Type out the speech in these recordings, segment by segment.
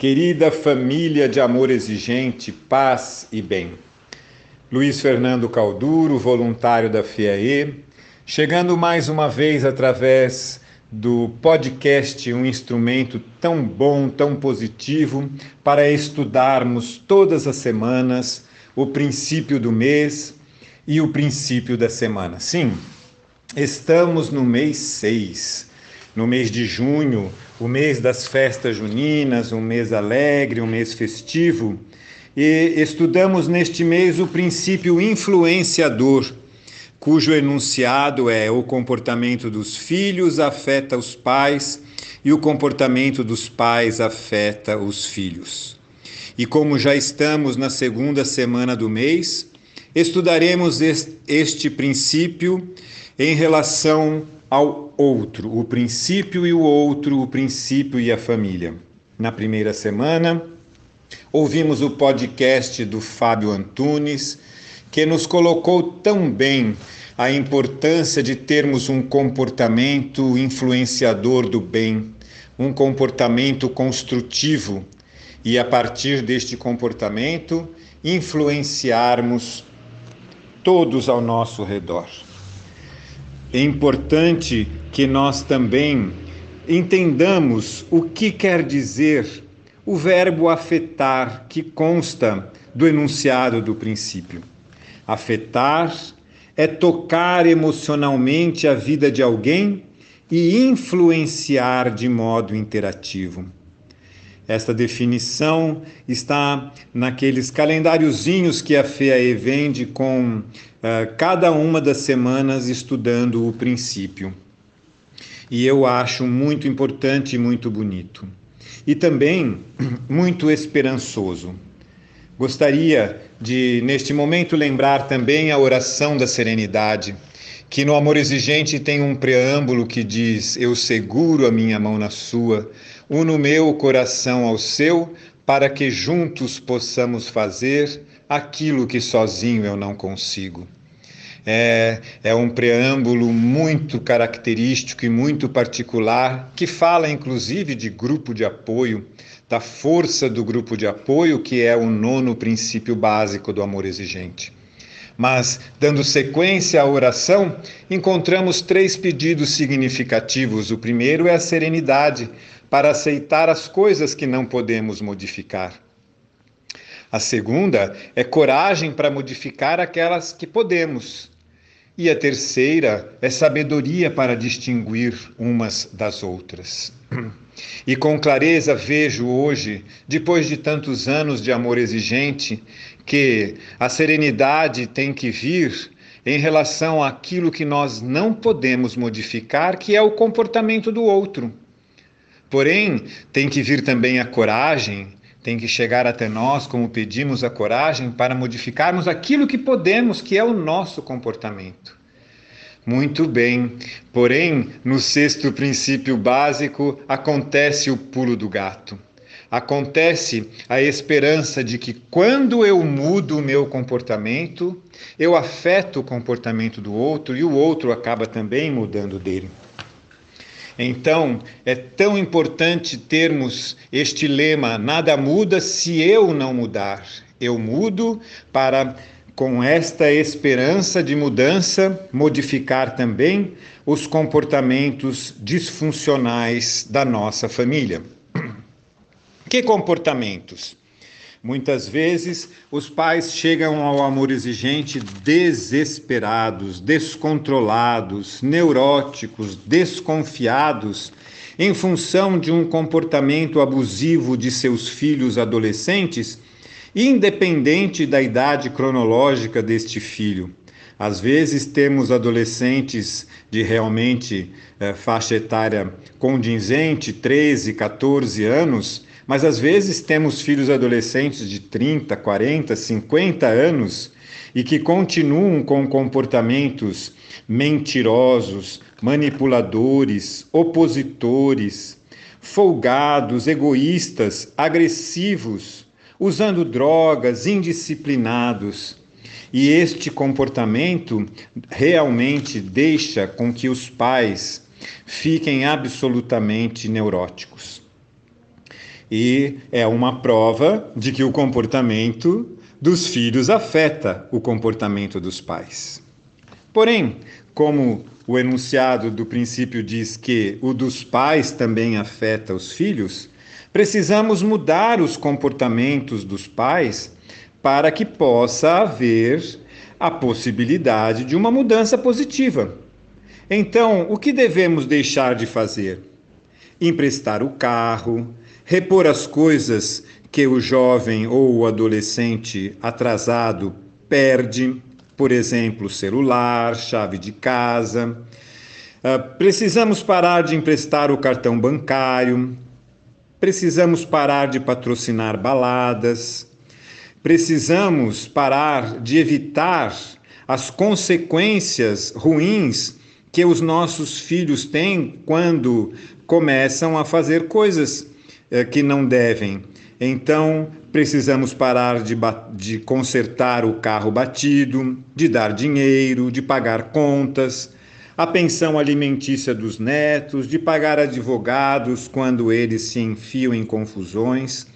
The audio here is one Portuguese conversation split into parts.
querida família de amor exigente, paz e bem. Luiz Fernando Calduro, voluntário da FIAE, chegando mais uma vez através do podcast, um instrumento tão bom, tão positivo, para estudarmos todas as semanas o princípio do mês e o princípio da semana. Sim, estamos no mês 6 no mês de junho, o mês das festas juninas, um mês alegre, um mês festivo, e estudamos neste mês o princípio influenciador, cujo enunciado é o comportamento dos filhos afeta os pais e o comportamento dos pais afeta os filhos. E como já estamos na segunda semana do mês, estudaremos este princípio em relação ao outro, o princípio e o outro, o princípio e a família. Na primeira semana, ouvimos o podcast do Fábio Antunes, que nos colocou tão bem a importância de termos um comportamento influenciador do bem, um comportamento construtivo e, a partir deste comportamento, influenciarmos todos ao nosso redor. É importante que nós também entendamos o que quer dizer o verbo afetar que consta do enunciado do princípio. Afetar é tocar emocionalmente a vida de alguém e influenciar de modo interativo. Esta definição está naqueles calendáriozinhos que a FEAE vende com uh, cada uma das semanas estudando o princípio. E eu acho muito importante e muito bonito. E também muito esperançoso. Gostaria de, neste momento, lembrar também a oração da serenidade, que no Amor Exigente tem um preâmbulo que diz: Eu seguro a minha mão na sua Uno meu coração ao seu, para que juntos possamos fazer aquilo que sozinho eu não consigo. É, é um preâmbulo muito característico e muito particular, que fala inclusive de grupo de apoio, da força do grupo de apoio, que é o nono princípio básico do amor exigente. Mas, dando sequência à oração, encontramos três pedidos significativos. O primeiro é a serenidade, para aceitar as coisas que não podemos modificar. A segunda é coragem para modificar aquelas que podemos. E a terceira é sabedoria para distinguir umas das outras. E com clareza vejo hoje, depois de tantos anos de amor exigente, que a serenidade tem que vir em relação àquilo que nós não podemos modificar, que é o comportamento do outro. Porém, tem que vir também a coragem, tem que chegar até nós, como pedimos a coragem, para modificarmos aquilo que podemos, que é o nosso comportamento. Muito bem, porém, no sexto princípio básico, acontece o pulo do gato. Acontece a esperança de que quando eu mudo o meu comportamento, eu afeto o comportamento do outro e o outro acaba também mudando dele. Então, é tão importante termos este lema: nada muda se eu não mudar. Eu mudo para, com esta esperança de mudança, modificar também os comportamentos disfuncionais da nossa família. Que comportamentos? Muitas vezes os pais chegam ao amor exigente desesperados, descontrolados, neuróticos, desconfiados, em função de um comportamento abusivo de seus filhos adolescentes, independente da idade cronológica deste filho. Às vezes temos adolescentes de realmente eh, faixa etária condizente, 13, 14 anos, mas às vezes temos filhos adolescentes de 30, 40, 50 anos e que continuam com comportamentos mentirosos, manipuladores, opositores, folgados, egoístas, agressivos, usando drogas, indisciplinados. E este comportamento realmente deixa com que os pais fiquem absolutamente neuróticos. E é uma prova de que o comportamento dos filhos afeta o comportamento dos pais. Porém, como o enunciado do princípio diz que o dos pais também afeta os filhos, precisamos mudar os comportamentos dos pais para que possa haver a possibilidade de uma mudança positiva. Então, o que devemos deixar de fazer? Emprestar o carro, repor as coisas que o jovem ou o adolescente atrasado perde, por exemplo, celular, chave de casa. Uh, precisamos parar de emprestar o cartão bancário, precisamos parar de patrocinar baladas, precisamos parar de evitar as consequências ruins que os nossos filhos têm quando começam a fazer coisas eh, que não devem. Então, precisamos parar de, de consertar o carro batido, de dar dinheiro, de pagar contas, a pensão alimentícia dos netos, de pagar advogados quando eles se enfiam em confusões.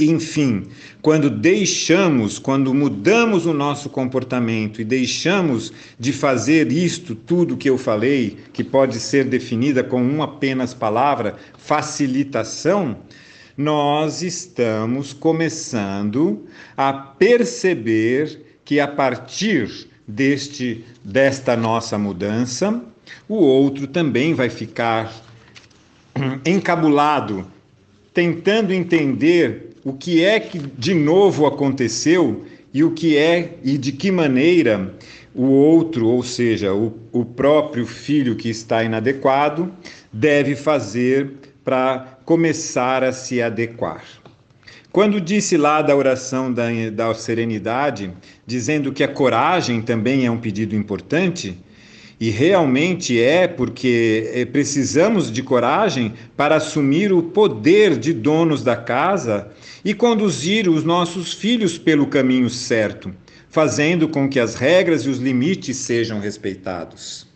Enfim, quando deixamos, quando mudamos o nosso comportamento e deixamos de fazer isto, tudo que eu falei, que pode ser definida com uma apenas palavra, facilitação, nós estamos começando a perceber que a partir deste desta nossa mudança, o outro também vai ficar encabulado, tentando entender o que é que de novo aconteceu e o que é e de que maneira o outro, ou seja, o, o próprio filho que está inadequado, deve fazer para começar a se adequar. Quando disse lá da oração da, da serenidade, dizendo que a coragem também é um pedido importante, e realmente é, porque eh, precisamos de coragem para assumir o poder de donos da casa e conduzir os nossos filhos pelo caminho certo, fazendo com que as regras e os limites sejam respeitados.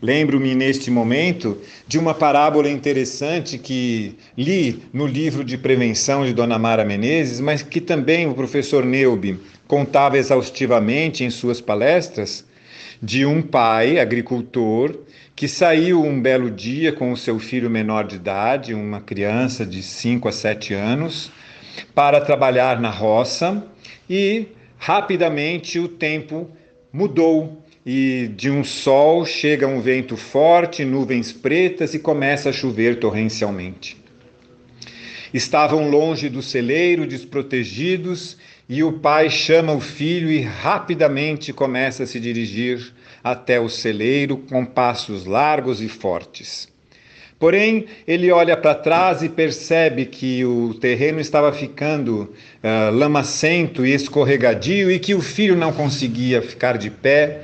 Lembro-me neste momento de uma parábola interessante que li no livro de prevenção de Dona Mara Menezes, mas que também o professor Neubi contava exaustivamente em suas palestras, de um pai agricultor que saiu um belo dia com o seu filho menor de idade, uma criança de 5 a 7 anos, para trabalhar na roça e rapidamente o tempo mudou e de um sol chega um vento forte, nuvens pretas e começa a chover torrencialmente. Estavam longe do celeiro, desprotegidos, e o pai chama o filho e rapidamente começa a se dirigir até o celeiro com passos largos e fortes. Porém, ele olha para trás e percebe que o terreno estava ficando uh, lamacento e escorregadio e que o filho não conseguia ficar de pé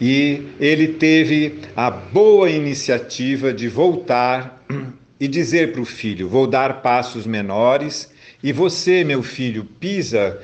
e ele teve a boa iniciativa de voltar e dizer para o filho: Vou dar passos menores e você, meu filho, pisa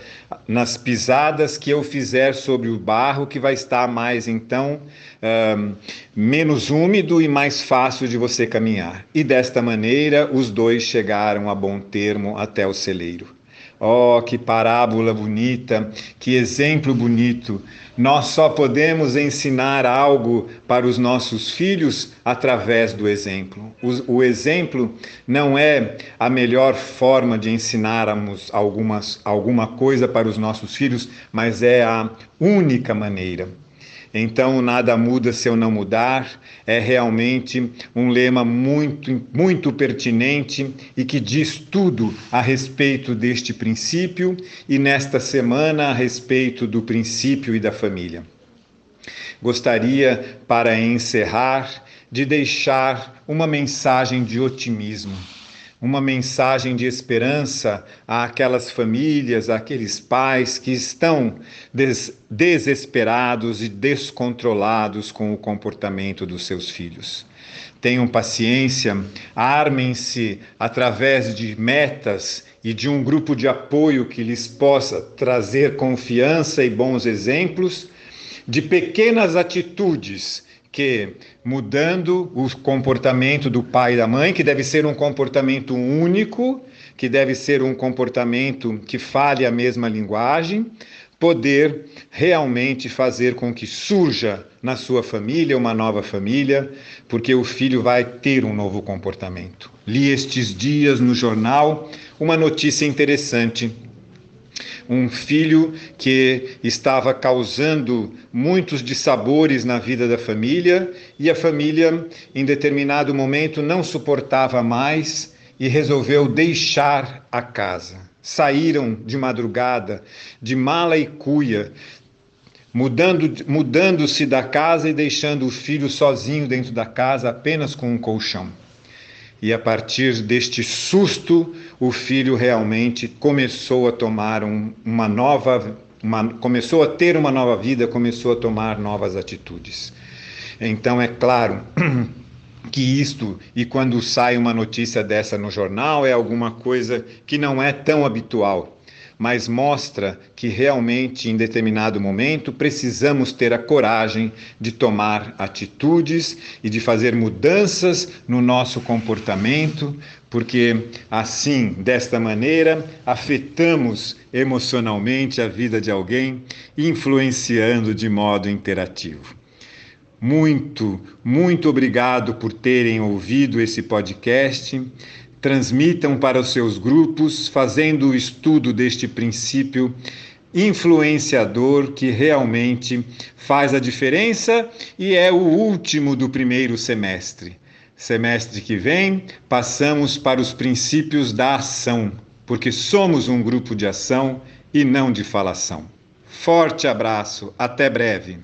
nas pisadas que eu fizer sobre o barro, que vai estar mais então um, menos úmido e mais fácil de você caminhar. E desta maneira os dois chegaram a bom termo até o celeiro. Oh, que parábola bonita, que exemplo bonito. Nós só podemos ensinar algo para os nossos filhos através do exemplo. O, o exemplo não é a melhor forma de ensinarmos algumas, alguma coisa para os nossos filhos, mas é a única maneira. Então, nada muda se eu não mudar, é realmente um lema muito, muito pertinente e que diz tudo a respeito deste princípio e nesta semana a respeito do princípio e da família. Gostaria, para encerrar, de deixar uma mensagem de otimismo uma mensagem de esperança àquelas famílias, àqueles pais que estão des desesperados e descontrolados com o comportamento dos seus filhos. Tenham paciência, armem-se através de metas e de um grupo de apoio que lhes possa trazer confiança e bons exemplos, de pequenas atitudes que mudando o comportamento do pai e da mãe, que deve ser um comportamento único, que deve ser um comportamento que fale a mesma linguagem, poder realmente fazer com que surja na sua família uma nova família, porque o filho vai ter um novo comportamento. Li estes dias no jornal uma notícia interessante. Um filho que estava causando muitos dissabores na vida da família e a família, em determinado momento, não suportava mais e resolveu deixar a casa saíram de madrugada, de mala e cuia, mudando, mudando-se da casa e deixando o filho sozinho dentro da casa, apenas com um colchão. E a partir deste susto, o filho realmente começou a tomar um, uma nova, uma, começou a ter uma nova vida, começou a tomar novas atitudes. Então é claro que isto, e quando sai uma notícia dessa no jornal, é alguma coisa que não é tão habitual, mas mostra que realmente, em determinado momento, precisamos ter a coragem de tomar atitudes e de fazer mudanças no nosso comportamento, porque assim, desta maneira, afetamos emocionalmente a vida de alguém, influenciando de modo interativo. Muito, muito obrigado por terem ouvido esse podcast. Transmitam para os seus grupos, fazendo o estudo deste princípio influenciador que realmente faz a diferença e é o último do primeiro semestre. Semestre que vem, passamos para os princípios da ação, porque somos um grupo de ação e não de falação. Forte abraço, até breve.